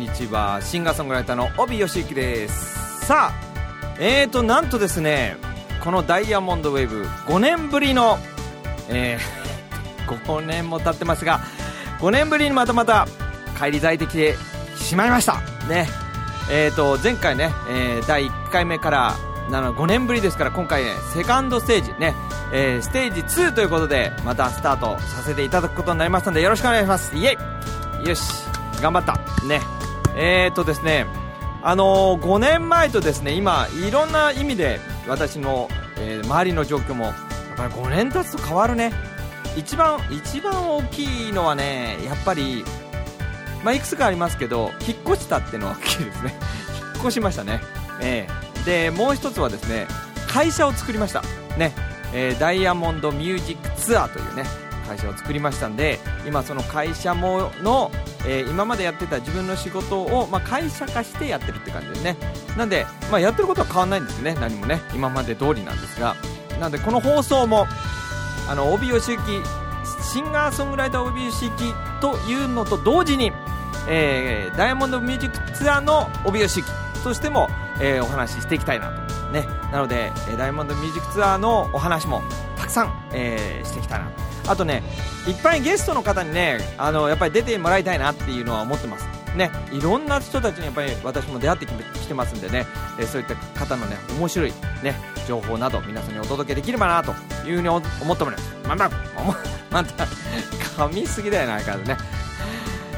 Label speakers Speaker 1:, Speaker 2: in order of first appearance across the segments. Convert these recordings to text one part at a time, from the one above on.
Speaker 1: にちは。シンガーソングライターの帯義行です。さあえーとなんとですねこのダイヤモンドウェーブ5年ぶりのえー、5年も経ってますが5年ぶりにまたまた帰り咲いてきてしまいました。ね。えーと前回ね、えー、第1回目からなの5年ぶりですから今回ねセカンドステージね、えー、ステージ2ということでまたスタートさせていただくことになりますのでよろしくお願いします。イエイ。よし。頑張った。ね。えーとですねあのー、5年前とですね今いろんな意味で私の、えー、周りの状況もやっぱり5年経つと変わるね。一番一番大きいのはねやっぱりまあ、いくつかありますけど引っ越したっていうのは大きいですね。引っ越しましたね。えー、でもう一つはですね会社を作りました。ね、えー、ダイヤモンドミュージックツアーというね会社を作りましたんで今その会社もの、えー、今までやってた自分の仕事を、まあ、会社化してやってるって感じですね。なんで、まあ、やってることは変わらないんですね。何もね。今まで通りなんですが。なんでこの放送もあの帯吉行シンガーソングライター帯吉行というのと同時に、えー、ダイヤモンドミュージックツアーの帯吉行としても、えー、お話ししていきたいなと。ね。なので、えー、ダイヤモンドミュージックツアーのお話もたくさん、えー、していきたいなあとねいっぱいゲストの方にねあのやっぱり出てもらいたいなっていうのは思ってます。ねいろんな人たちにやっぱり私も出会ってきてますんでね、え、そういった方のね面白いね情報など皆さんにお届けできればなというふうに思っておりますまたまた噛みすぎだよな相変わらね。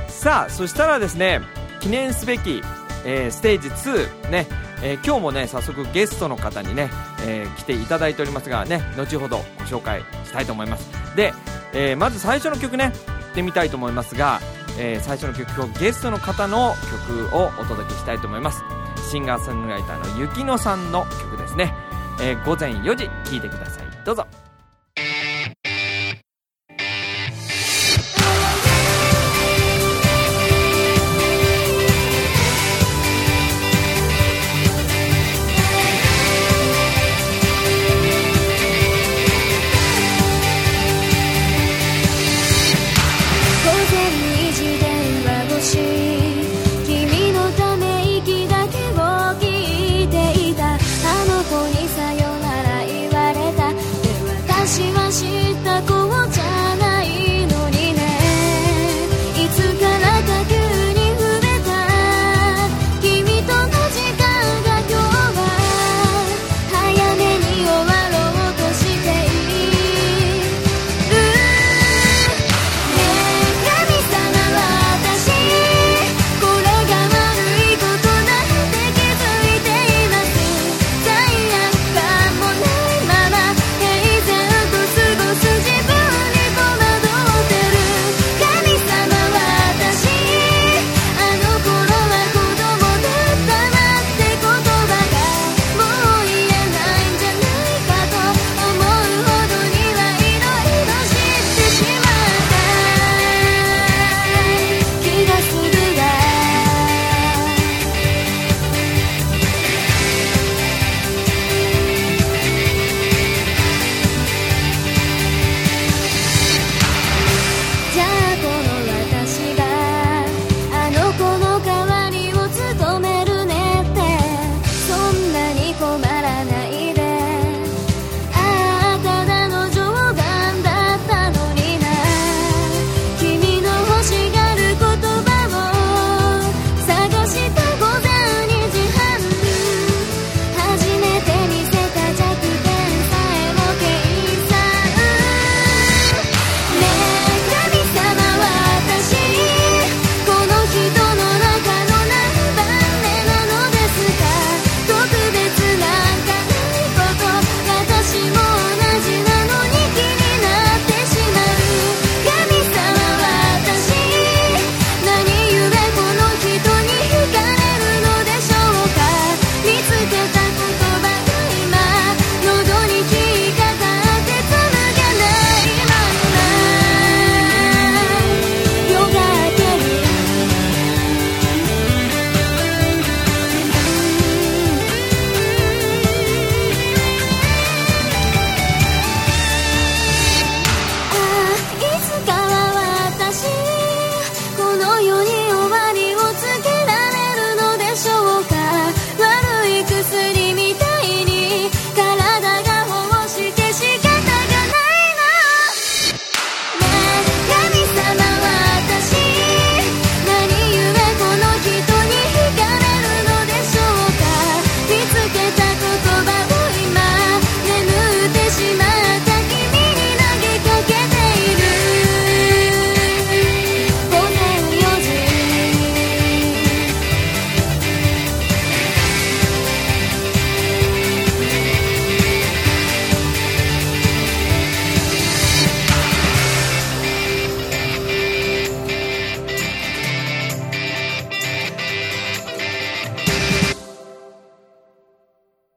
Speaker 1: さあそしたらですね記念すべき、えー、ステージ2ねえー、今日もね早速ゲストの方にね、えー、来ていただいておりますがね後ほどご紹介したいと思います。で、えー、まず最初の曲ね行ってみたいと思いますが、え最初の曲をゲストの方の曲をお届けしたいと思います。シンガーソングライターのゆきのさんの曲ですね、え午前4時聴いてください。どうぞ。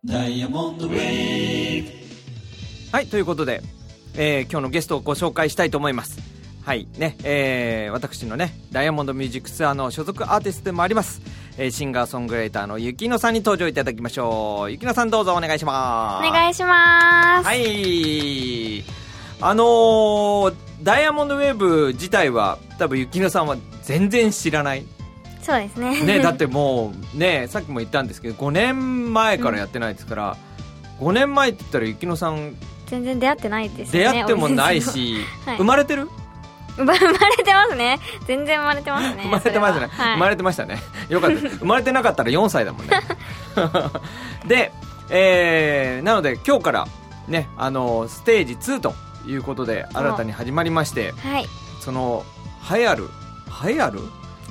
Speaker 1: ダイヤモンドウェーブはいということで、えー、今日のゲストをご紹介したいと思います。はいねえー、私のねダイヤモンドミュージックツアーの所属アーティストでもあります、えー、シンガーソングライターのゆきのさんに登場いただきましょう。ゆきのさんどうぞお願いします。
Speaker 2: お願いします。
Speaker 1: はい。あのー、ダイヤモンドウェーブ自体は多分ゆきのさんは全然知らない。
Speaker 2: そうですね。
Speaker 1: ねだってもうねさっきも言ったんですけど5年前からやってないですから、5年前って言ったらゆきのさん
Speaker 2: 全然出会ってないですよね。
Speaker 1: 出会ってもないし、
Speaker 2: はい
Speaker 1: 生まれてる？
Speaker 2: 生まれてますね。全然生まれてますね。
Speaker 1: 生まれてますね、
Speaker 2: それははい
Speaker 1: 生まれてましたねよかった生まれてなかったら4歳だもんね で、えーなので今日からねあのステージ2ということで新たに始まりまして
Speaker 2: はい。
Speaker 1: その栄えある栄えある、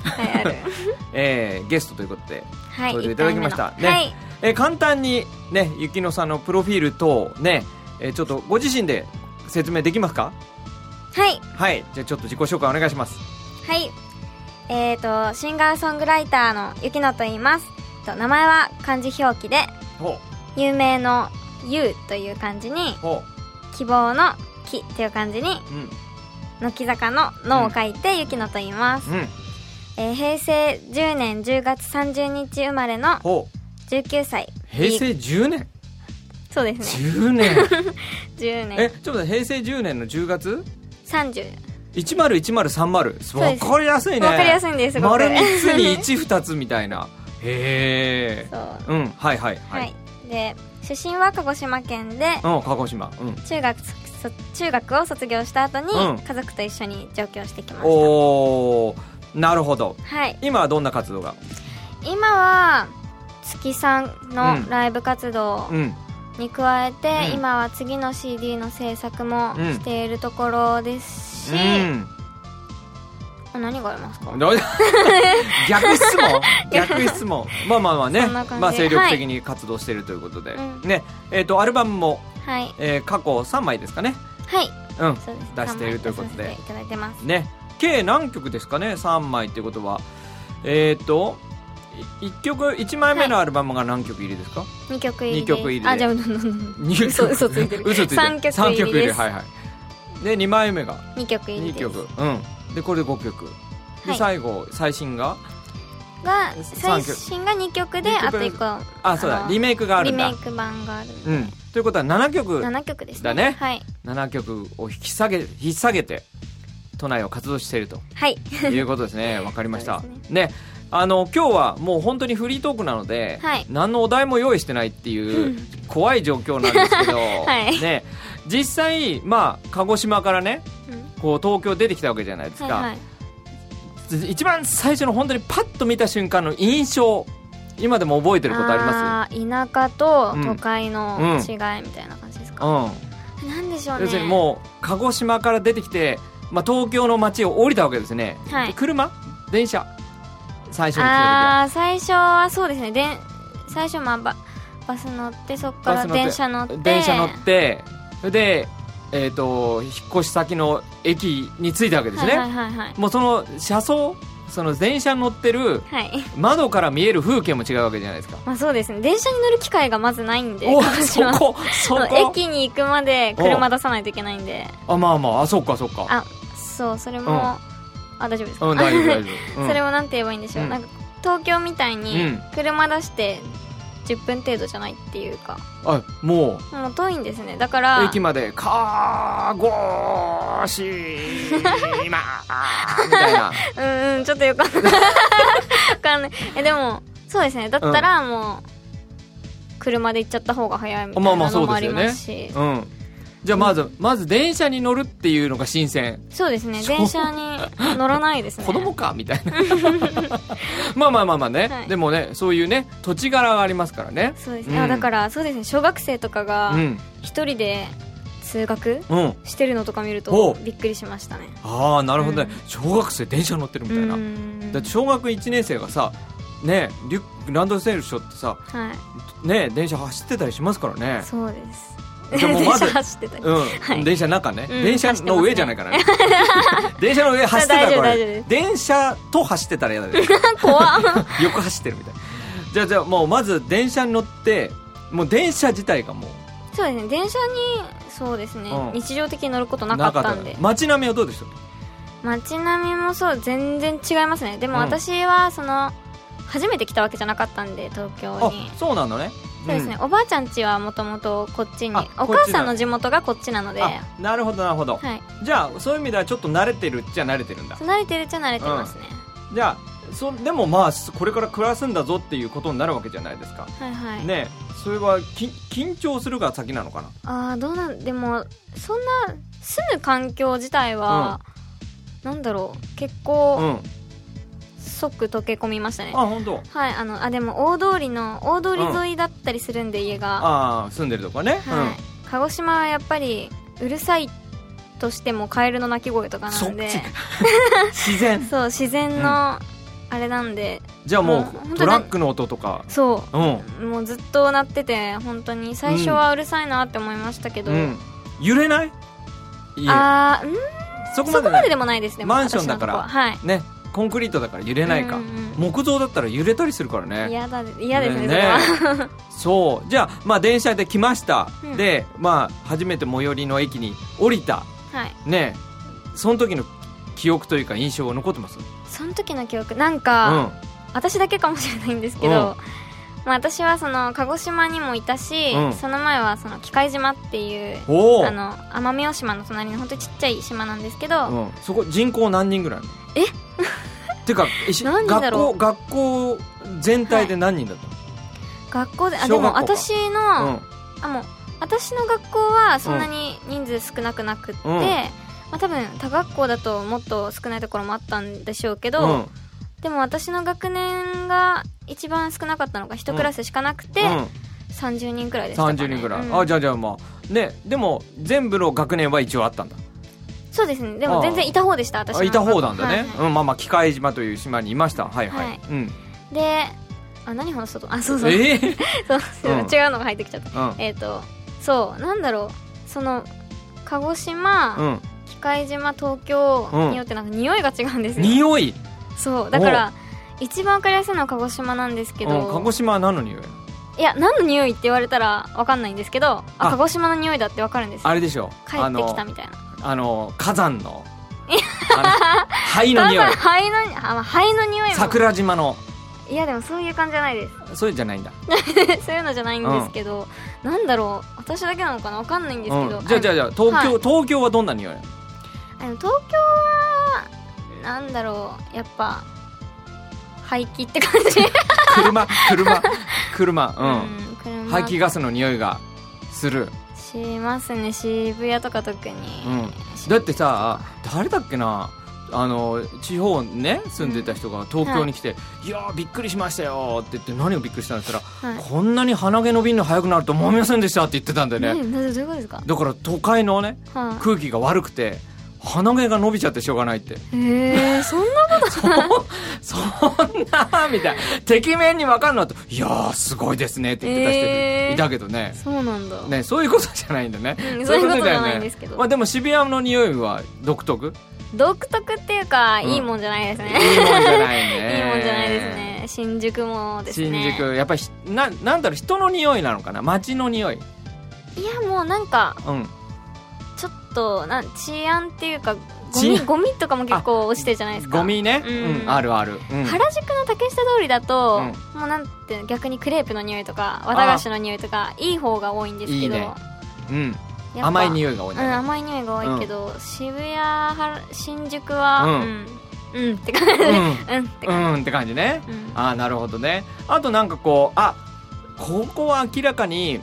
Speaker 2: はい、ある。
Speaker 1: えーゲストということで
Speaker 2: はい。
Speaker 1: それでいただきましたね
Speaker 2: はい。
Speaker 1: えー簡単にね雪乃さんのプロフィールとね、えーちょっとご自身で説明できますか？
Speaker 2: はい。
Speaker 1: はいじゃあちょっと自己紹介お願いします
Speaker 2: はい。えっ、と、シンガーソングライターのゆきのと言います。と名前は漢字表記で、
Speaker 1: ほ
Speaker 2: 有名のゆうという漢字に希望の木という漢字に、
Speaker 1: ううん
Speaker 2: 軒坂ののを書いてゆきのと言います。
Speaker 1: うん
Speaker 2: えー平成10年10月30日生まれの
Speaker 1: ほう。
Speaker 2: 19歳。
Speaker 1: 平成10年？
Speaker 2: そうですね。
Speaker 1: 10年。
Speaker 2: 10
Speaker 1: え
Speaker 2: 年。
Speaker 1: ちょっと平成10年の10月
Speaker 2: ？30。
Speaker 1: 101030わ
Speaker 2: です。
Speaker 1: かりやすいね。
Speaker 2: わかりやすいんです。
Speaker 1: 丸3つに12つみたいな。へえ
Speaker 2: そう。
Speaker 1: うんはいはいは、
Speaker 2: はい。い。で、出身は鹿児島県で、
Speaker 1: うん鹿児島。うん。
Speaker 2: 中学そ中学を卒業した後に、
Speaker 1: うん。
Speaker 2: 家族と一緒に上京してきました。
Speaker 1: おおなるほど。
Speaker 2: はい。
Speaker 1: 今はどんな活動が？
Speaker 2: 今は月さん
Speaker 1: うん。
Speaker 2: のライブ活動
Speaker 1: うん。
Speaker 2: に加えて、
Speaker 1: うん。
Speaker 2: 今は次の CD の制作も
Speaker 1: うん。
Speaker 2: しているところですし、
Speaker 1: うん。
Speaker 2: あ何がありますか？
Speaker 1: 逆質問？逆質問。まあまあまあね。まあ精力的に活動しているということで、
Speaker 2: うん。
Speaker 1: ね。えっ、とアルバムも、
Speaker 2: はい。
Speaker 1: えー過去3枚ですかね。
Speaker 2: はい。
Speaker 1: うん。
Speaker 2: そう
Speaker 1: 出しているということで。
Speaker 2: いただいてます。
Speaker 1: ね計何曲ですかね？3枚ってことは。えっ、と1曲1枚目のアルバムが何曲入りですか、
Speaker 2: 2曲入り
Speaker 1: 二曲入りで。
Speaker 2: あじゃあ嘘嘘ついてる。
Speaker 1: 嘘ついてる。
Speaker 2: 三曲
Speaker 1: 三
Speaker 2: 入りです。
Speaker 1: はいはい。で2枚目が。
Speaker 2: 2曲入り
Speaker 1: 2
Speaker 2: です。
Speaker 1: 曲。うん。でこれで5曲。で、
Speaker 2: はい。
Speaker 1: 最後最新が？
Speaker 2: が最新が2曲であと1個。
Speaker 1: あそうだ。
Speaker 2: の
Speaker 1: リメイクがあるんだ。
Speaker 2: リメイク版がある。
Speaker 1: うん。ということは7曲。
Speaker 2: 7曲ですね。
Speaker 1: だね。
Speaker 2: はい。
Speaker 1: 7曲を引き下げ引っ提げて都内を活動していると。
Speaker 2: はい。
Speaker 1: いうことですね。わかりました。
Speaker 2: そうです
Speaker 1: ね。あの今日はもう本当にフリートークなので、
Speaker 2: はい。
Speaker 1: 何のお題も用意してないっていう怖い状況なんですけど、
Speaker 2: はい。
Speaker 1: ね。実際まあ鹿児島からね
Speaker 2: うん。
Speaker 1: こう東京出てきたわけじゃないですか、
Speaker 2: はいはい。
Speaker 1: 一番最初の本当にパッと見た瞬間の印象今でも覚えてることありま
Speaker 2: あー田舎と
Speaker 1: うん。
Speaker 2: 都会の
Speaker 1: うん
Speaker 2: 違いみたいな感じです
Speaker 1: す
Speaker 2: か、
Speaker 1: うん。
Speaker 2: なん。でしょうね。
Speaker 1: 要するにもう鹿児島から出てきて、まあ、東京の街を降りたわけですね、
Speaker 2: はい。
Speaker 1: で車？電車？最初に来た
Speaker 2: ああ最初はそうですね。でん最初まあババス乗ってそこから電車乗って。
Speaker 1: 時電車乗ってそれで、えー、と引っ越し先の駅に着いたわけですね、
Speaker 2: はいはいはいはい。
Speaker 1: もうその車窓その電車に乗ってる
Speaker 2: はい。
Speaker 1: 窓から見える風景も違うわけじゃないですか。
Speaker 2: まあそうですね。電車に乗る機会がまずないんで
Speaker 1: お
Speaker 2: 鹿児島
Speaker 1: そこそこ？
Speaker 2: 駅に行くまで車出さないといけないんで。
Speaker 1: あまあまああそっかそっか。
Speaker 2: あそうそれも、
Speaker 1: うん。
Speaker 2: あ大丈夫ですか、
Speaker 1: うん大丈夫大丈夫、うん。
Speaker 2: それもなんて言えばいいんでしょう、
Speaker 1: うん。
Speaker 2: なんか東京みたいに
Speaker 1: うん。
Speaker 2: 車出して10分程度じゃないっていうか。
Speaker 1: あも
Speaker 2: もう遠いんですね。だか
Speaker 1: う
Speaker 2: ら
Speaker 1: 駅まで「かごしま」みたいな。
Speaker 2: うんうんちょっとよくわかんない。わかんないえでもそうですね。だったらもう車で行っちゃった方が早いみたい
Speaker 1: まあまあそう
Speaker 2: なのもあり
Speaker 1: ですよね。
Speaker 2: ますし
Speaker 1: うんじゃあまず、まず電車に乗るっていうのが新鮮。
Speaker 2: そうですね。電車に乗らないですね。
Speaker 1: 子供か？みたいな。まあまあまあまあね、
Speaker 2: はい。
Speaker 1: でもねそういうね土地柄がありますからね。
Speaker 2: そうです。ね、
Speaker 1: うん。
Speaker 2: あだからそうですね。小学生とかが
Speaker 1: うん。
Speaker 2: 一人で通学
Speaker 1: うん。
Speaker 2: してるのとか見るとびっくりしましたね。
Speaker 1: ああなるほどね、
Speaker 2: うん。
Speaker 1: 小学生電車乗ってるみたいな、
Speaker 2: うん。
Speaker 1: だって小学1年生がさねリュランドセルしょってさ
Speaker 2: はい。
Speaker 1: ね電車走ってたりしますからね。
Speaker 2: そうです
Speaker 1: じゃあもうまず
Speaker 2: 電車走ってたり。
Speaker 1: うん、
Speaker 2: はい。
Speaker 1: 電車の中ね、
Speaker 2: うん。
Speaker 1: 電車の上じゃないからね。電車の上走ってたら
Speaker 2: 大丈夫
Speaker 1: こ
Speaker 2: 大丈夫。です
Speaker 1: れ電車と走ってたら嫌だね。
Speaker 2: 怖っ。
Speaker 1: 横走ってるみたい。なじゃあじゃあもうまず電車に乗ってもう電車自体がもう
Speaker 2: そうですね。電車にそうですね、
Speaker 1: うん。
Speaker 2: 日常的に乗ることなかったんで。
Speaker 1: 街並みはどうでした？
Speaker 2: 街並みもそう全然違いますね。でも
Speaker 1: うん。
Speaker 2: 私はその初めて来たわけじゃなかったんで東京
Speaker 1: あ
Speaker 2: に
Speaker 1: そうなのね
Speaker 2: そうですね、
Speaker 1: ん。
Speaker 2: おばあちゃん家はもともとこっちに
Speaker 1: あ
Speaker 2: お母さんの地元がこっちなので。は
Speaker 1: あなるほどなるほど、
Speaker 2: い。
Speaker 1: じゃあそういう意味ではちょっと慣れてるっちゃ慣れてるんだ。
Speaker 2: 慣れてるっちゃ慣れてますね、
Speaker 1: じゃあそでもまあこれから暮らすんだぞっていうことになるわけじゃないですか。
Speaker 2: はいはい、
Speaker 1: ねそれはき緊張するが先なのかな？
Speaker 2: ああどうなんでもそんな住む環境自体は、なんだろう。結
Speaker 1: う
Speaker 2: 構
Speaker 1: ん
Speaker 2: 即溶け込みましたね、
Speaker 1: あ本当。
Speaker 2: はいあのあでも大通りの大通り沿いだったりするんで、家が。
Speaker 1: ああ住んでるとこね、
Speaker 2: はい、鹿児島はやっぱりうるさいとしてもカエルの鳴き声とかなんで。
Speaker 1: ち 自然。
Speaker 2: そう自然のあれなんで、
Speaker 1: じゃあも
Speaker 2: もう
Speaker 1: トラックの音とか。
Speaker 2: そ
Speaker 1: う。ん。
Speaker 2: うもうずっと鳴ってて本当に最初はうるさいなって思いましたけど、
Speaker 1: うん。揺れない？家
Speaker 2: あーん
Speaker 1: そこまでない。
Speaker 2: そこまででもないですね
Speaker 1: マンションだから。
Speaker 2: はい。
Speaker 1: ねコンクリートだから揺れないか、
Speaker 2: うん。うん
Speaker 1: 木造だったら揺れたりするからね。
Speaker 2: 嫌だ嫌ですね
Speaker 1: ね。
Speaker 2: そ
Speaker 1: う。じゃあまあ電車で来ました、
Speaker 2: うん。
Speaker 1: でまあ初めて最寄りの駅に降りた。
Speaker 2: はい。
Speaker 1: ね。その時の記憶というか印象は残ってます？
Speaker 2: その時の記憶？なん
Speaker 1: う
Speaker 2: か、
Speaker 1: ん。
Speaker 2: 私だけかもしれないんですけど、
Speaker 1: うん
Speaker 2: まあ、私はその鹿児島にもいたし、
Speaker 1: うん。
Speaker 2: その前はその機械島っていうあの奄美大島の隣の本当にちっちゃい島なんですけど、
Speaker 1: うん、そこ人口何人ぐらい
Speaker 2: え？
Speaker 1: てかえし
Speaker 2: 何人だろう？
Speaker 1: 学校学校全体で何人だった
Speaker 2: 学校であでも私の、
Speaker 1: の、
Speaker 2: あもう私の学校はそんなに人数少なくなくって、
Speaker 1: うん。
Speaker 2: まあ、多分他学校だともっと少ないところもあったんでしょうけど、
Speaker 1: うんうん。
Speaker 2: でも私の学年が一番少なかったのが1クラスしかなくて、
Speaker 1: うん。
Speaker 2: 30人くらいでしたかね。
Speaker 1: 30人ぐらい、
Speaker 2: うん。
Speaker 1: あじゃあじゃあまあねでも全部の学年は一応あったんだ。
Speaker 2: そうですね。でも全然いた方でした私
Speaker 1: いた方なんだね、
Speaker 2: はいはい。
Speaker 1: うん、まあまあ機械島という島にいました。はいはい、
Speaker 2: はい。
Speaker 1: うん。
Speaker 2: であ何話そうと？あそうそう。
Speaker 1: ええ
Speaker 2: そう違うのが入ってきちゃった。
Speaker 1: うん。
Speaker 2: えっ、とそうなんだろう。その鹿児島、
Speaker 1: うん。
Speaker 2: 機械島東京によってなんか匂いが違うんですよ、
Speaker 1: 匂い？
Speaker 2: そうだから一番わかりやすいのは鹿児島なんですけど、
Speaker 1: うん、鹿児島は何の匂い？
Speaker 2: いや何の匂いって言われたらわかんないんですけどあ
Speaker 1: あ。
Speaker 2: 鹿児島の匂いだってわかるんです。よ
Speaker 1: あれでしょ？
Speaker 2: 帰ってきたみたいな。
Speaker 1: あの火山の 灰の匂い。
Speaker 2: 灰のあ、まあ、灰の匂いも。
Speaker 1: 桜島の。
Speaker 2: いやでもそういう感じじゃないです。
Speaker 1: そうじゃないんだ、
Speaker 2: そういうのじゃないんですけど、なんだろう。私だけなのかな？わかんないんですけど、
Speaker 1: うん、じゃあじゃあじゃあ東京、
Speaker 2: はい。
Speaker 1: 東京はどんな匂い？
Speaker 2: あの東京はなんだろう。やっぱ排気って感じ。
Speaker 1: 車車車うん、
Speaker 2: うん車。
Speaker 1: 排気ガスの匂いがする、
Speaker 2: しますね。渋谷とか特に、
Speaker 1: うん、だってさ誰だっけな。あの地方にね住んでた人が東京に来て「い、やーびっくりしましたよ」って言って何をびっくりしたんですったら、
Speaker 2: はい。
Speaker 1: こんなに鼻毛伸びるの早くなると思いませんでしたって言ってたんでね。
Speaker 2: 何どういうことですか、
Speaker 1: だから都会のね
Speaker 2: は
Speaker 1: 空気が悪くて鼻毛が伸びちゃってしょうがないって。
Speaker 2: い、へえそんな
Speaker 1: そんなみたいな。敵面に分かるのと「いやーすごいですね」って言ってた人いたけどね。
Speaker 2: そうなんだ、
Speaker 1: ねそういうことじゃないんだね、
Speaker 2: うんそういうことじゃないんですけど。
Speaker 1: まあ、でも渋谷の匂いは独特？
Speaker 2: 独特っていうか、
Speaker 1: うん。
Speaker 2: いいもんじゃないですね。
Speaker 1: いいもんじゃないね。
Speaker 2: いいもんじゃないですね。新宿もですね。
Speaker 1: 新宿やっぱりひななんだろう人の匂いなのかな？街の匂い。
Speaker 2: いやもうなんか
Speaker 1: うん
Speaker 2: となん治安っていうかゴミゴミとかも結構落ちてるじゃないですか。
Speaker 1: ゴミね、
Speaker 2: う
Speaker 1: うんんあるある、うん、
Speaker 2: 原宿の竹下通りだと、
Speaker 1: う
Speaker 2: もうなんて逆にクレープの匂いとか綿菓子の匂いとかいい方が多いんですけど。
Speaker 1: いいね。うん。甘い匂いが多いね。
Speaker 2: 甘い匂いが多いけど、渋谷は新宿は
Speaker 1: う
Speaker 2: うんん、うん、って感じ。で、うん、って
Speaker 1: う
Speaker 2: 感
Speaker 1: じね。ああなるほどね。あとなんかこうあここは明らかに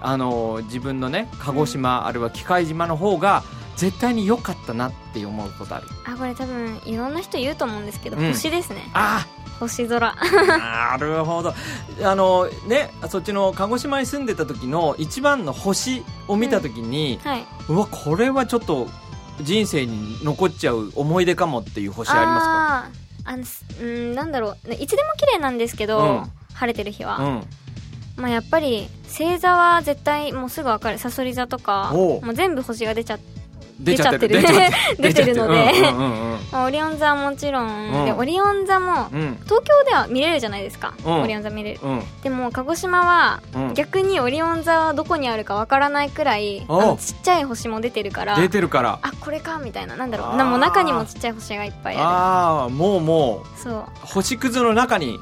Speaker 1: あの自分のね鹿児島、あるいは機械島の方が絶対に良かったなって思うことある。
Speaker 2: あこれ多分いろんな人言うと思うんですけど、
Speaker 1: うん。
Speaker 2: 星ですね。
Speaker 1: あ！
Speaker 2: 星空。
Speaker 1: あなるほど。あのねそっちの鹿児島に住んでた時の一番の星を見た時に、
Speaker 2: はい。う
Speaker 1: わこれはちょっと人生に残っちゃう思い出かもっていう星ありますか？
Speaker 2: あーあのすうんなんだろう。ねいつでも綺麗なんですけど、
Speaker 1: うん。
Speaker 2: 晴れてる日は、
Speaker 1: うん
Speaker 2: まあ、やっぱり星座は絶対もうすぐ分かる。さそり座とかもう全部星が出ちゃっ
Speaker 1: 出ちゃってる。
Speaker 2: 出ちゃってる。ので。オリオン座はもちろん、
Speaker 1: うん。
Speaker 2: でオリオン座も
Speaker 1: うん。
Speaker 2: 東京では見れるじゃないですか、
Speaker 1: うん。
Speaker 2: オリオン座見れる。
Speaker 1: うん。
Speaker 2: でも鹿児島は
Speaker 1: うん。
Speaker 2: 逆にオリオン座はどこにあるかわからないくらいちっちゃい星も出てるから
Speaker 1: 出てるから。
Speaker 2: あこれかみたいな。なんだろう。なもう中にもちっちゃい星がいっぱいあ
Speaker 1: ああもうも
Speaker 2: るそう
Speaker 1: う。星屑の中に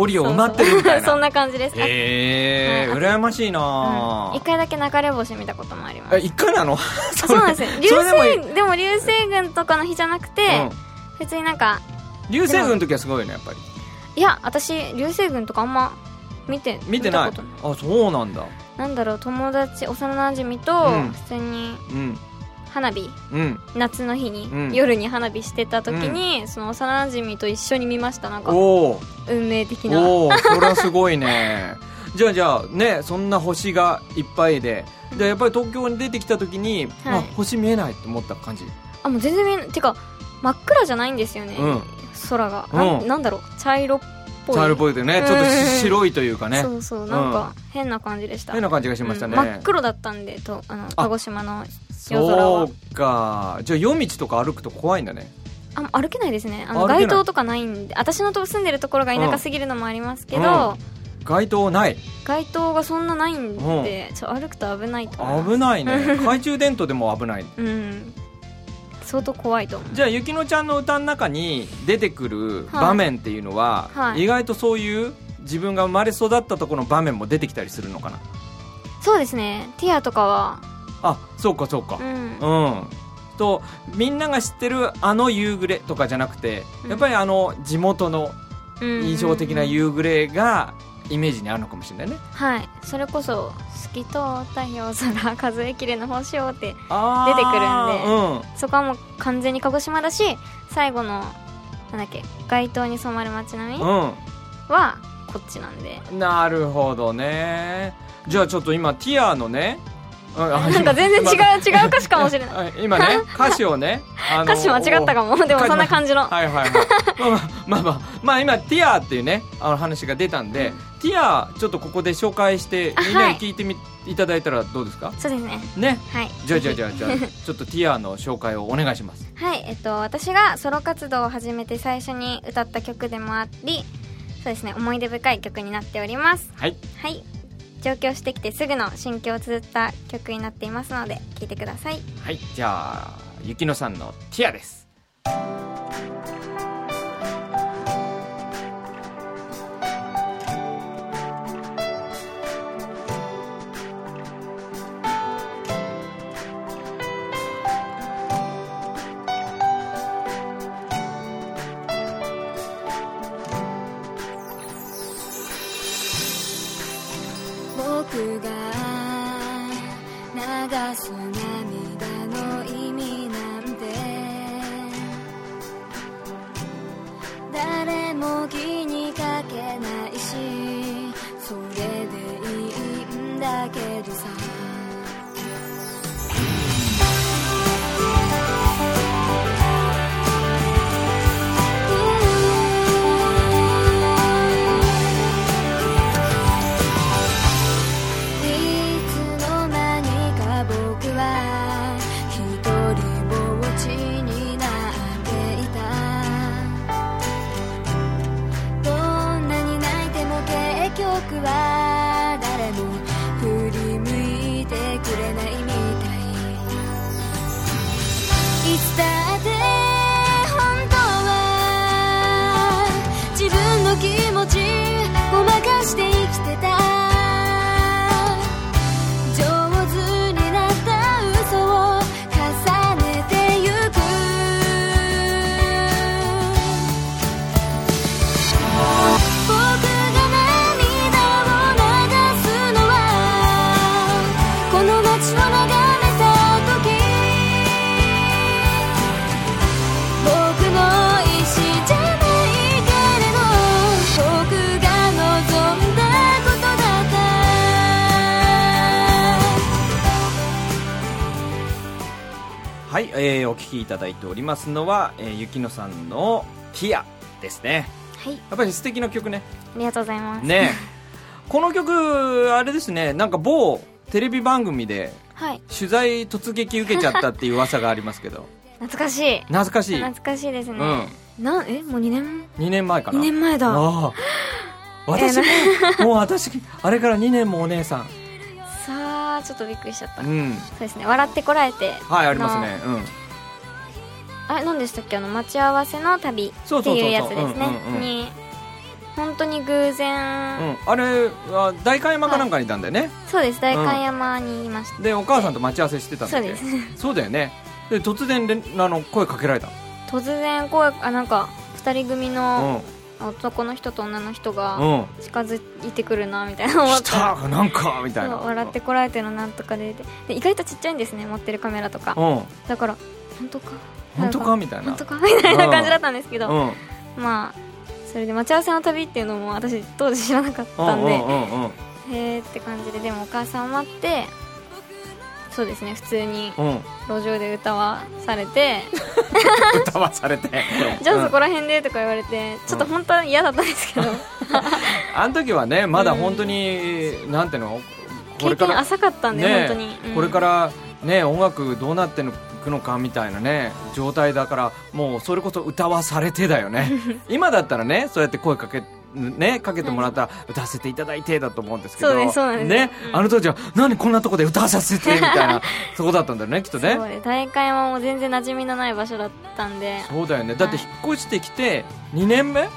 Speaker 1: オリオン埋まってるみたいな。
Speaker 2: そんな感じです、あ
Speaker 1: ええ
Speaker 2: はい
Speaker 1: 羨ましい
Speaker 2: うん。
Speaker 1: な
Speaker 2: 一回だけ流れ星見たこともあります。
Speaker 1: え一回なの？
Speaker 2: あ そうなんですよ。流星でも流星群とかの日じゃなくて、別になんか
Speaker 1: うん流星群の時はすごいよねやっぱり。
Speaker 2: いや私流星群とかあんま見て
Speaker 1: 見てない。あそうなんだ。
Speaker 2: なんだろう友達幼なじみと
Speaker 1: うん。
Speaker 2: 普通に
Speaker 1: うん
Speaker 2: 花火
Speaker 1: うん。
Speaker 2: 夏の日に、
Speaker 1: うん。
Speaker 2: 夜に花火してた時に、その幼なじみと一緒に見ましたなんか。運命的な。
Speaker 1: おおそれはすごいね。じゃあじゃあねそんな星がいっぱいで。じゃあやっぱり東京に出てきた時に、
Speaker 2: はい。
Speaker 1: あ星見えないって思った感じ？
Speaker 2: あもう全然見えない。てか真っ暗じゃないんですよね、
Speaker 1: うん。
Speaker 2: 空が、
Speaker 1: うん
Speaker 2: なん。なんだろう？茶色っぽい。
Speaker 1: 茶色っぽいでね。ちょっとし白いというかね。
Speaker 2: そうそう。なんか変な感じでした、
Speaker 1: 変な感じがしましたね、
Speaker 2: うん。真っ黒だったんでとあの
Speaker 1: あ。
Speaker 2: 鹿児島の
Speaker 1: そうか。じゃあ夜道とか歩くと怖いんだね。
Speaker 2: あ歩けないですね。あの街灯とかないんで私のと住んでるところが田舎すぎるのもありますけど、
Speaker 1: うん。街灯ない。
Speaker 2: 街灯がそんなないんで、ちょ歩くと危ないと
Speaker 1: 危ないね。懐中電灯でも危ない。
Speaker 2: うん。相当怖いと思う。
Speaker 1: じゃあゆきのちゃんの歌の中に出てくる場面っていうのは、
Speaker 2: はい。
Speaker 1: 意外とそういう自分が生まれ育ったところの場面も出てきたりするのかな？
Speaker 2: そうですね。ティアとかは
Speaker 1: あそうかそうか。
Speaker 2: うん。
Speaker 1: うん、とみんなが知ってるあの夕暮れとかじゃなくて
Speaker 2: うん。
Speaker 1: やっぱりあの地元の
Speaker 2: うん。
Speaker 1: 印象的な夕暮れがイメージにあるのかもしれないね。
Speaker 2: はい。それこそ「透き通った夜空数えきれぬ星を」って出てくる
Speaker 1: うん。
Speaker 2: そこはもう完全に鹿児島だし最後のなんだっけ街灯に染まる街並みはこっちなんで。
Speaker 1: うん、なるほどね。じゃあちょっと今ティアのねな
Speaker 2: なんか全然違う違う歌詞かもしれない。
Speaker 1: い 今ね歌詞をね、あの
Speaker 2: 歌詞間違ったかも。でもそんな感じの。
Speaker 1: はいはい。はいまあまあまあまあ、まあ、今ティアっていうねあの話が出たんで、ティアちょっとここで紹介して
Speaker 2: あ
Speaker 1: みんな
Speaker 2: はい
Speaker 1: に聞いてみ、い、ただいたらどうですか？
Speaker 2: そうですね。
Speaker 1: ね？
Speaker 2: はい。
Speaker 1: じゃあじゃあじゃあじゃあちょっとティアの紹介をお願いします。
Speaker 2: はい、えっと、私がソロ活動を始めて最初に歌った曲でもあり、そうですね、思い出深い曲になっております。
Speaker 1: はい。
Speaker 2: はい。上京してきてすぐの心境を綴った曲になっていますので、聴いてください。
Speaker 1: はいじゃあゆきのさんのティアです
Speaker 2: はい、
Speaker 1: えーお聞きいただいておりますのは、えーゆきのさんのティアですね。
Speaker 2: はい。
Speaker 1: やっぱり素敵な曲ね。
Speaker 2: ありがとうございます。
Speaker 1: ね。この曲あれですね。なんか某テレビ番組で
Speaker 2: はい。
Speaker 1: 取材突撃受けちゃったっていう噂がありますけど。
Speaker 2: 懐かしい。
Speaker 1: 懐かしい。
Speaker 2: 懐かしいですね、なん。えもう2年
Speaker 1: ？2年前かな。
Speaker 2: 2年前だ。
Speaker 1: ああ。私も、もう私あれから2年もお姉さん
Speaker 2: ちょっとびっくりしちゃった、
Speaker 1: うん。
Speaker 2: そうですね。笑ってこられて
Speaker 1: はいありますね。うん。
Speaker 2: あれ何でしたっけ？あの待ち合わせの旅っていうやつですね。
Speaker 1: うんうんうん。
Speaker 2: に本当に偶然、
Speaker 1: うん、あれは代官山かなんかにいたんだよね、
Speaker 2: そうです。代官山にいました、
Speaker 1: でお母さんと待ち合わせしてたんだ
Speaker 2: そう
Speaker 1: っけ
Speaker 2: です。
Speaker 1: そうだよね。で突然連あの声かけられた。
Speaker 2: 突然声あなんか2人組
Speaker 1: う
Speaker 2: の
Speaker 1: ん
Speaker 2: 男の人と女の人が
Speaker 1: うん。
Speaker 2: 近づいてくるなみたいな思っ
Speaker 1: 来
Speaker 2: たら
Speaker 1: たなんかみたいな。
Speaker 2: 笑ってこられてのなんとかで。で意外とちっちゃいんですね持ってるカメラとか。
Speaker 1: うん。
Speaker 2: だから本当か？
Speaker 1: 本当か？みたいな。
Speaker 2: 本当か？みたいな感じだったんですけど、
Speaker 1: うん。
Speaker 2: まあそれで待ち合わせの旅っていうのも私当時知らなかっ
Speaker 1: うん
Speaker 2: たんで、へーって感じででもお母さんを待ってそうですね普通に
Speaker 1: うん。
Speaker 2: 路上で歌わされて。
Speaker 1: 歌わされて。
Speaker 2: じゃあそ
Speaker 1: うん。
Speaker 2: こら辺でとか言われてちょっと本当は嫌だったんですけど、
Speaker 1: あの時はねまだ本当に、なんていうの？こ
Speaker 2: 経
Speaker 1: れから
Speaker 2: 験浅かったんで、
Speaker 1: ね
Speaker 2: 本当に、うん。
Speaker 1: これからね音楽どうなっていくのかみたいなね状態だからもうそれこそ歌わされてだよね。今だったらねそうやって声かけねかけてもらったら歌わせていただいてだと思うんですけど。ね、
Speaker 2: うん。
Speaker 1: あの当時は何こんなとこで歌わさせてみたいな そこだったんだよねきっとね。
Speaker 2: 大会山も全然馴染みのない場所だったんで。
Speaker 1: そうだよね。だって引っ越してきて2年目？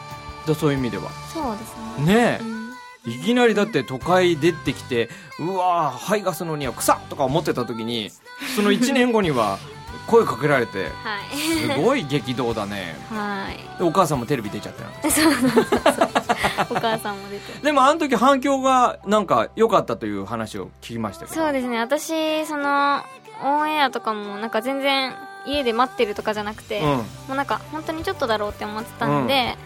Speaker 1: だそういう意味では。
Speaker 2: そうですね。
Speaker 1: ね
Speaker 2: うん。
Speaker 1: いきなりだって都会出てきてうわー肺がすのには草とか思ってた時にその1年後には 声かけられて
Speaker 2: はい。
Speaker 1: すごい激動だね。
Speaker 2: はい。
Speaker 1: でお母さんもテレビ出ちゃったよ。
Speaker 2: そうそうそう お母さんも出て。
Speaker 1: でもあの時反響がなんか良かったという話を聞きましたけど。
Speaker 2: そうですね。私そのオンエアとかもなんか全然家で待ってるとかじゃなくて、もうなんか本当にちょっとだろうって思ってたんで、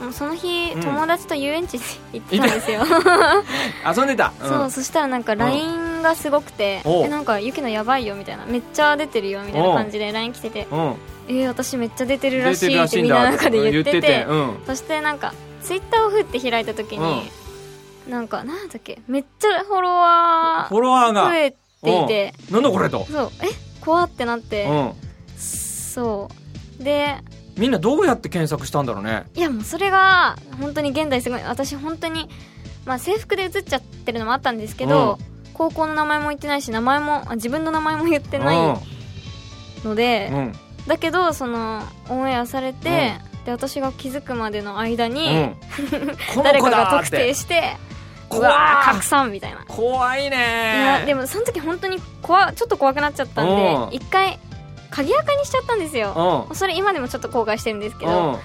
Speaker 2: もうその日、
Speaker 1: うん。
Speaker 2: 友達と遊園地に行ってたんですよ、
Speaker 1: うん、遊んでた、ん。
Speaker 2: そうそしたらなんか LINE がすごくて、えなんかユキのやばいよみたいな。めっちゃ出てるよみたいな感じで LINE 来てて
Speaker 1: うん、
Speaker 2: えー、私めっちゃ出てるらしいってみんなの中で言ってて
Speaker 1: うん。
Speaker 2: そしてなんかツイッターをふって開いた時に、なんかなんだっけ？めっちゃフォロワ
Speaker 1: フォロワーが。
Speaker 2: ー増えていて。
Speaker 1: うん。なんだこれと、
Speaker 2: そう。え？怖ってなって、
Speaker 1: うん、
Speaker 2: そう。で
Speaker 1: みんなどうやって検索したんだろうね。
Speaker 2: いやもうそれが本当に現代すごい。私本当にまあ制服で写っちゃってるのもあったんですけど、高校の名前も言ってないし名前もあ自分の名前も言ってないので、
Speaker 1: うん。うん
Speaker 2: だけどそのオンエアされて、で私が気づくまでの間に、
Speaker 1: うん、こ
Speaker 2: 誰かが特定してう
Speaker 1: 怖
Speaker 2: わー
Speaker 1: ー。
Speaker 2: 拡散みたいな。
Speaker 1: 怖い
Speaker 2: い
Speaker 1: ね
Speaker 2: やでもその時本当に怖ちょっと怖くなっちゃったん
Speaker 1: うん。
Speaker 2: で一回鍵垢にしちゃったんですよ。
Speaker 1: うん。
Speaker 2: それ今でもちょっと後悔してるんですけど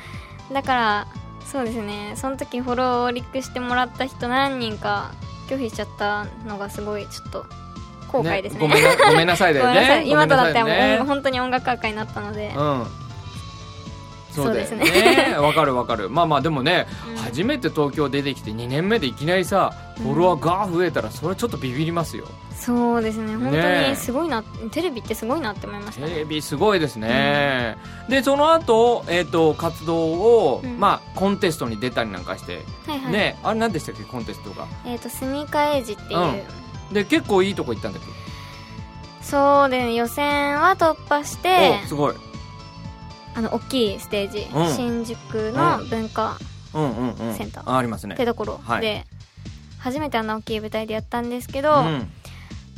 Speaker 2: だからそうですね。その時フォローリックしてもらった人何人か拒否しちゃったのがすごいちょっと後悔ですね。
Speaker 1: ごめんなごめんなさいだよね。
Speaker 2: い。今となってはもう、
Speaker 1: ね。
Speaker 2: 本当に音楽赤になったので、
Speaker 1: うんそう
Speaker 2: です
Speaker 1: ね。わかるわかる。まあまあでもね、
Speaker 2: うん。
Speaker 1: 初めて東京出てきて2年目でいきなりさフォロワーが増えたらそれはちょっとビビりますよ。
Speaker 2: そうですね。本当
Speaker 1: ね
Speaker 2: にすごいな、テレビってすごいなって思いました。
Speaker 1: テレビすごいですね、でその後、えっと活動を、
Speaker 2: うん。
Speaker 1: まあコンテストに出たりなんかして、
Speaker 2: はいはい、
Speaker 1: ねあれ何でしたっけコンテストが？
Speaker 2: えっ、とスニーカーエイジっていう、
Speaker 1: うん。で結構いいとこ行ったんだっけ？
Speaker 2: そうで、ね、予選は突破して
Speaker 1: おすごい
Speaker 2: あの大きいステージ、
Speaker 1: うん。
Speaker 2: 新宿の文化
Speaker 1: うん。うんうん
Speaker 2: センター。
Speaker 1: あありますね。
Speaker 2: ってところ
Speaker 1: はい。
Speaker 2: で、初めてあんな大きい舞台でやったんですけど、
Speaker 1: うん。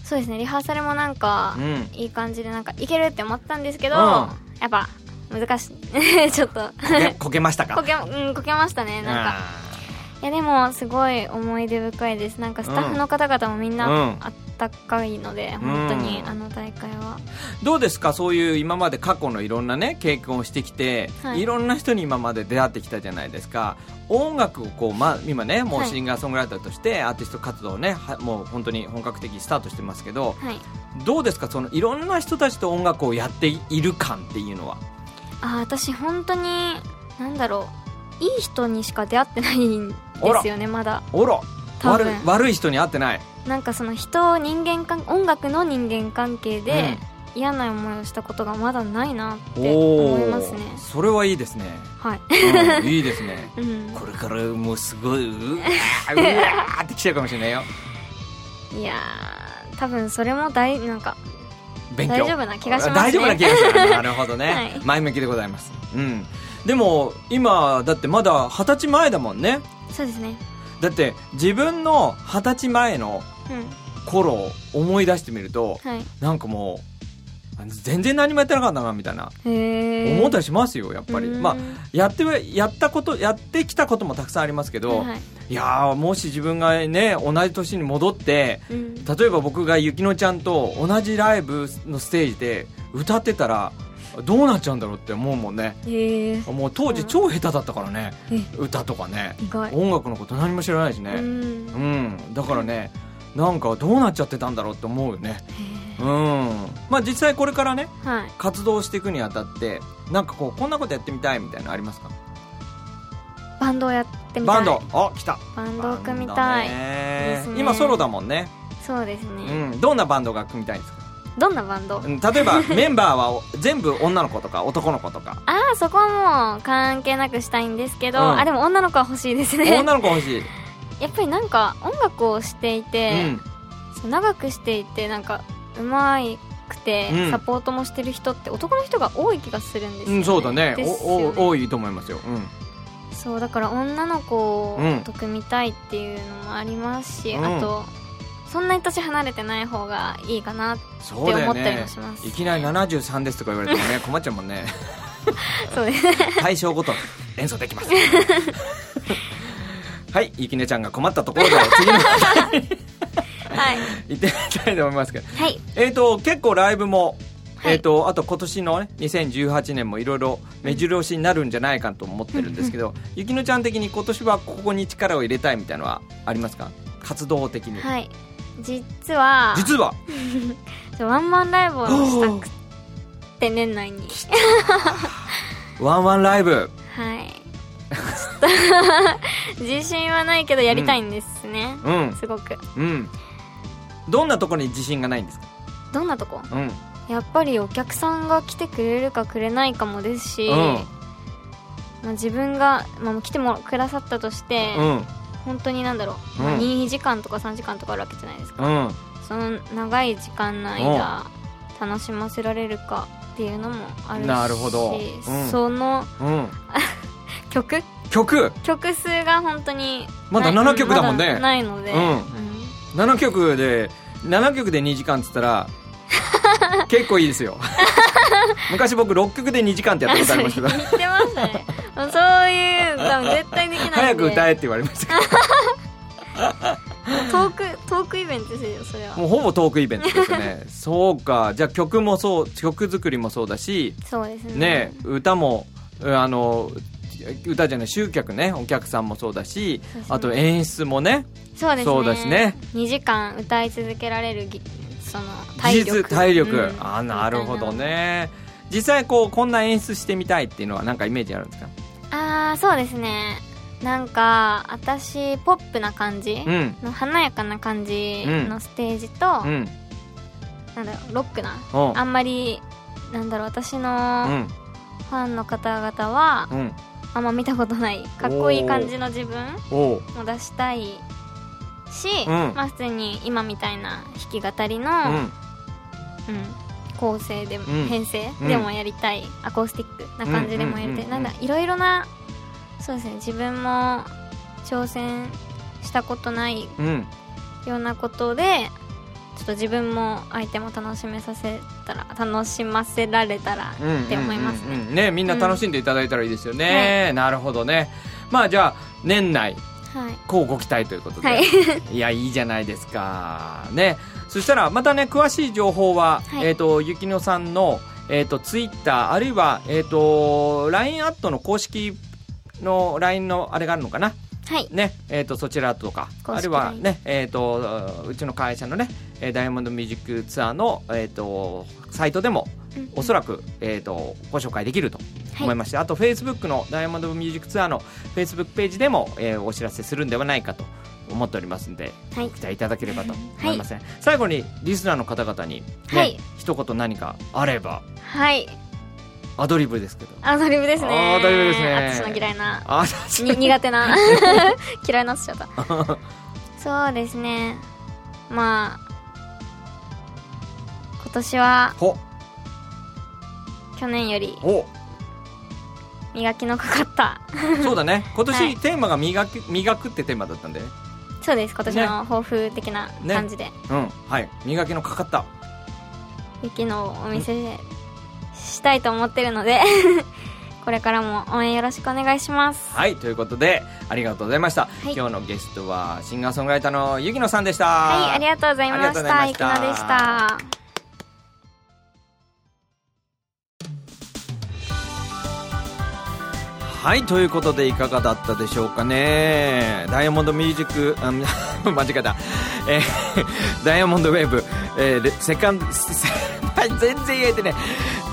Speaker 2: そうですねリハーサルもなんか、
Speaker 1: うん。
Speaker 2: いい感じでなんかいけるって思ったんですけど、
Speaker 1: うん。
Speaker 2: やっぱ難しい。ちょっと。
Speaker 1: こけこけましたか？
Speaker 2: こけ,、うん、こけましたねなんか。いやでもすごい思い出深いです。なんかスタッフの方々もみん
Speaker 1: うん。
Speaker 2: なあったかいので、本当に
Speaker 1: うん
Speaker 2: あの大会は。
Speaker 1: どうですか？そういう今まで過去のいろんなね経験をしてきて、
Speaker 2: はい。
Speaker 1: い、ろんな人に今まで出会ってきたじゃないですか。音楽をこう、まあ、今ねもう
Speaker 2: はい。
Speaker 1: シンガーソングライターとしてアーティスト活動をねはもう本当に本格的にスタートしてますけど
Speaker 2: はい。
Speaker 1: どうですか？そのいろんな人たちと音楽をやっている感っていうのは。
Speaker 2: あ私本当になんだろう。いい人にしか出会ってないんですよねまだ。
Speaker 1: おら悪い悪い人に会ってない
Speaker 2: なんかその人人間関音楽の人間関係で嫌な思いをしたことがまだないなって思いますね。
Speaker 1: それはいいですね、
Speaker 2: はい、
Speaker 1: うんいいですね。
Speaker 2: うん、
Speaker 1: これからもうすごいうわーうわーってきちゃうかもしれないよ。
Speaker 2: いや多分それも大なんか
Speaker 1: 勉強。
Speaker 2: 大丈夫な気がしますね。
Speaker 1: 大丈夫な気がす。る なるほどね、
Speaker 2: はい。
Speaker 1: 前向きでございます。うん。でも今だってまだ二十歳前だもんね。
Speaker 2: そうですね
Speaker 1: だって自分の二十歳前の
Speaker 2: うん。
Speaker 1: 頃を思い出してみると
Speaker 2: はい。
Speaker 1: なんかもう全然何もやってなかったなみたいな。思ったりしますよやっぱり。
Speaker 2: うん。
Speaker 1: まあやってはやったことやってきたこともたくさんありますけど、
Speaker 2: はいはい。
Speaker 1: いやーもし自分がね同じ年に戻って
Speaker 2: うん。
Speaker 1: 例えば僕がゆきのちゃんと同じライブのステージで歌ってたらどうなっちゃうんだろうって思うもんね。
Speaker 2: へえ
Speaker 1: もう当時超下手だったからね。
Speaker 2: え。
Speaker 1: 歌とかね。音楽のこと何も知らないし
Speaker 2: う
Speaker 1: ね
Speaker 2: ん。
Speaker 1: うん。だからねなんかどうなっちゃってたんだろうって思うよね。
Speaker 2: へ
Speaker 1: うん。まあ実際これからね
Speaker 2: えはい。
Speaker 1: 活動していくにあたってなんかこうこんなことやってみたいみたいなのありますか？
Speaker 2: バンドをやってみたい。
Speaker 1: バンド。あ来た。
Speaker 2: バンドを組み
Speaker 1: バ
Speaker 2: たい
Speaker 1: ね。今ソロだもんね。
Speaker 2: そうです
Speaker 1: う
Speaker 2: ね
Speaker 1: ん。どんなバンドが組みたいんですか？
Speaker 2: どんなバンド？
Speaker 1: うん例えば メンバーは全部女の子とか男の子とか。
Speaker 2: ああそこはもう関係なくしたいんですけど、
Speaker 1: うん。
Speaker 2: あでも女の子は欲しいですね。
Speaker 1: 女の子欲しい、
Speaker 2: やっぱりなんか音楽をしていて、そう長くしていてなんかうまくて、
Speaker 1: うん。
Speaker 2: サポートもしてる人って男の人が多い気がするんですよ、ね。
Speaker 1: うん、そうだね。
Speaker 2: ね。
Speaker 1: おお多いと思いますよ、うん、
Speaker 2: そうだから女の子
Speaker 1: うん。
Speaker 2: と組みたいっていうのもありますし、
Speaker 1: うん。
Speaker 2: あとそんなに年離れてない方がいいかなって思ったり
Speaker 1: ね
Speaker 2: もします。
Speaker 1: いきなり73ですとか言われてもね 困っちゃうもんね。
Speaker 2: そうです
Speaker 1: 対象ごと演奏できます。はいゆきねちゃんが困ったところで次の
Speaker 2: はい。
Speaker 1: 行ってみたいと思いますけど。
Speaker 2: はい。
Speaker 1: えっ、と結構ライブも
Speaker 2: はい。
Speaker 1: えー、とあと今年のね2018年もいろいろ目白押しになるんじゃないかと思ってるんですけどゆきのちゃん的に今年はここに力を入れたいみたいなのはありますか？活動的に、
Speaker 2: はい。実は
Speaker 1: 実は？
Speaker 2: ワンマンライブをしたくて年内に。
Speaker 1: ワンワンライブ。
Speaker 2: はい。ちょっと 自信はないけどやりたいんですね、
Speaker 1: うん。
Speaker 2: すごく。
Speaker 1: うん。どんなところに自信がないんですか？
Speaker 2: どんなとこ？
Speaker 1: うん。
Speaker 2: やっぱりお客さんが来てくれるかくれないかもですし、
Speaker 1: うん。
Speaker 2: まあ、自分が、まあ、来てもくださったとして、
Speaker 1: うん
Speaker 2: 本当になんだろう、まあ、
Speaker 1: うん
Speaker 2: 2時間とか3時間とかあるわけじゃないですか、
Speaker 1: うん。
Speaker 2: その長い時間の間楽しませられるかっていうのもあるし
Speaker 1: なるほど。うん。
Speaker 2: その
Speaker 1: うん。
Speaker 2: 曲？
Speaker 1: 曲？
Speaker 2: 曲数が本当に
Speaker 1: まだ
Speaker 2: ない
Speaker 1: 7曲だもんね。
Speaker 2: ないので、
Speaker 1: うん。7曲で7曲で2時間っつったら 結構いいですよ 昔僕6曲で2時間ってやったことありました
Speaker 2: 言ってますね。そういう多分絶対できない
Speaker 1: 早く歌えって言われましたけ
Speaker 2: トークトークイベントですよそれは。
Speaker 1: どもうほぼトークイベントですね。そうか。じゃあ曲もそう曲作りもそうだし。
Speaker 2: そうですね。
Speaker 1: ね歌もあの歌じゃない集客ね。お客さんもそうだし。
Speaker 2: ね。
Speaker 1: あと演出もね。
Speaker 2: そうですね。
Speaker 1: そうだしね。
Speaker 2: 2時間歌い続けられるぎその
Speaker 1: 技
Speaker 2: 体力。
Speaker 1: 術体力、
Speaker 2: うん。
Speaker 1: あなるほどね。実際こうこんな演出してみたいっていうのはなんかイメージあるんですか？
Speaker 2: ああそうですね。なんか私ポップな感じ
Speaker 1: うん。
Speaker 2: の華やかな感じのステージと、
Speaker 1: うん。
Speaker 2: なんだろうロックな。あんまりなんだろう私
Speaker 1: う
Speaker 2: の
Speaker 1: ん。
Speaker 2: ファンの方々は
Speaker 1: うん。
Speaker 2: あんま見たことないかっこいい感じの自分
Speaker 1: おう。
Speaker 2: も出したいし、
Speaker 1: うん。
Speaker 2: まあ普通に今みたいな弾き語りの、
Speaker 1: うん。
Speaker 2: うん構成でも、
Speaker 1: ん。
Speaker 2: 編成
Speaker 1: うん。
Speaker 2: でもやりたい、アコースティックな感じでもやりたい、
Speaker 1: うんうんうんうん
Speaker 2: なんだいろいろなそうですね自分も挑戦したことない
Speaker 1: うん。
Speaker 2: ようなことでちょっと自分も相手も楽しめさせたら楽しませられたら
Speaker 1: うん
Speaker 2: って思いますね、
Speaker 1: うんうんうんねみんな楽しんでいただいたらいいですよね、なるほどね。まあじゃあ年内
Speaker 2: はい。
Speaker 1: こうご期待ということで、
Speaker 2: はい。
Speaker 1: いやいいじゃないですか。ね。そしたらまたね詳しい情報は、
Speaker 2: はい。
Speaker 1: えっ、とゆきのさんのえっ、とツイッターあるいはえっ、と LINE アットの公式の LINE のあれがあるのかな。
Speaker 2: はい。
Speaker 1: ね。えー、とそちらとか。あるいはね、えー、とうちの会社のねえーダイヤモンドミュージックツアーの、えー、とサイトでも
Speaker 2: うん
Speaker 1: おそらく、えー、とご紹介できると思いまして、あとフェイスブックのダイヤモンドミュージックツアーのフェイスブックページでも、えーお知らせするんではないかと思っておりますんで
Speaker 2: はい。
Speaker 1: ご期待いただければと思いますね、最後にリスナーの方々に、ね
Speaker 2: はい。
Speaker 1: 一言何かあれば
Speaker 2: はい。
Speaker 1: アドリブですけど。
Speaker 2: アドリブですね。
Speaker 1: アドリブですね。
Speaker 2: 私の嫌いな。苦手な。嫌いになっちゃった。そうですね。まあ年は
Speaker 1: ほ
Speaker 2: 去年より
Speaker 1: お。
Speaker 2: 磨きのかかった。
Speaker 1: そうだね。今年、
Speaker 2: はい
Speaker 1: テーマが磨く磨くってテーマだったんで。
Speaker 2: そうです。今年の抱負的な感じで、
Speaker 1: うん。はい。磨きのかかった。
Speaker 2: 雪のお見せしたいと思ってるので これからも応援よろしくお願いします。
Speaker 1: はい。ということでありがとうございました、
Speaker 2: い。
Speaker 1: 今日のゲストはシンガーソングライターのゆきのさんでした。
Speaker 2: はい。ありがとうございまし
Speaker 1: た。
Speaker 2: た。ゆきのでした
Speaker 1: はいということでいかがだったでしょうかね。ダイヤモンドミュージックあ 間違えた、えー ダイヤモンドウェーブ、えーセカンド 全然言えてね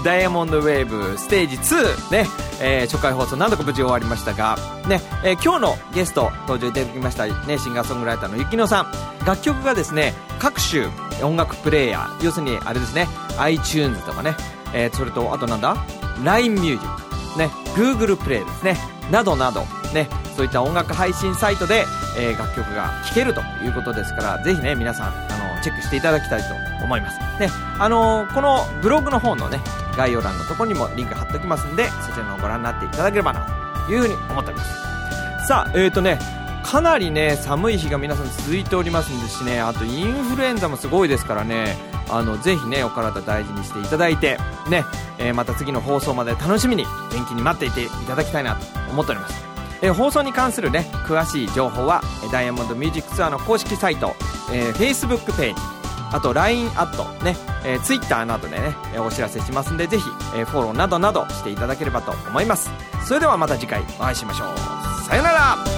Speaker 1: ダイヤモンドウェーブステージ2ね、えー初回放送何度か無事終わりましたが。ね、えー今日のゲスト登場いただきましたねシンガーソングライターのゆきのさん。楽曲がですね各種音楽プレイヤー。要するにあれですね。iTunes とかね、えーそれとあとなんだ？LINE ミュージック。ね、Google プレイですね、などなど、ね、そういった音楽配信サイトで、えー楽曲が聴けるということですから、ぜひね、皆さん、あの、チェックしていただきたいと思います。ね、あのこのブログの方のね、概要欄のところにもリンク貼っておきますんで、そちらのご覧になっていただければな、というふうに思っております。さあ、えーとね、かなりね、寒い日が皆さん続いておりますんですしね、あとインフルエンザもすごいですからね、あの、ぜひね、お体大事にしていただいて、ね、えーまた次の放送まで楽しみに元気に待っていていただきたいなと思っております。えー放送に関するね、詳しい情報は、ダイヤモンドミュージックツアーの公式サイト、えー Facebook ページ、あと LINE アット、ね、えー Twitter などでね、えお知らせしますんで、ぜひ、えフォローなどなどしていただければと思います。それではまた次回お会いしましょう。さよなら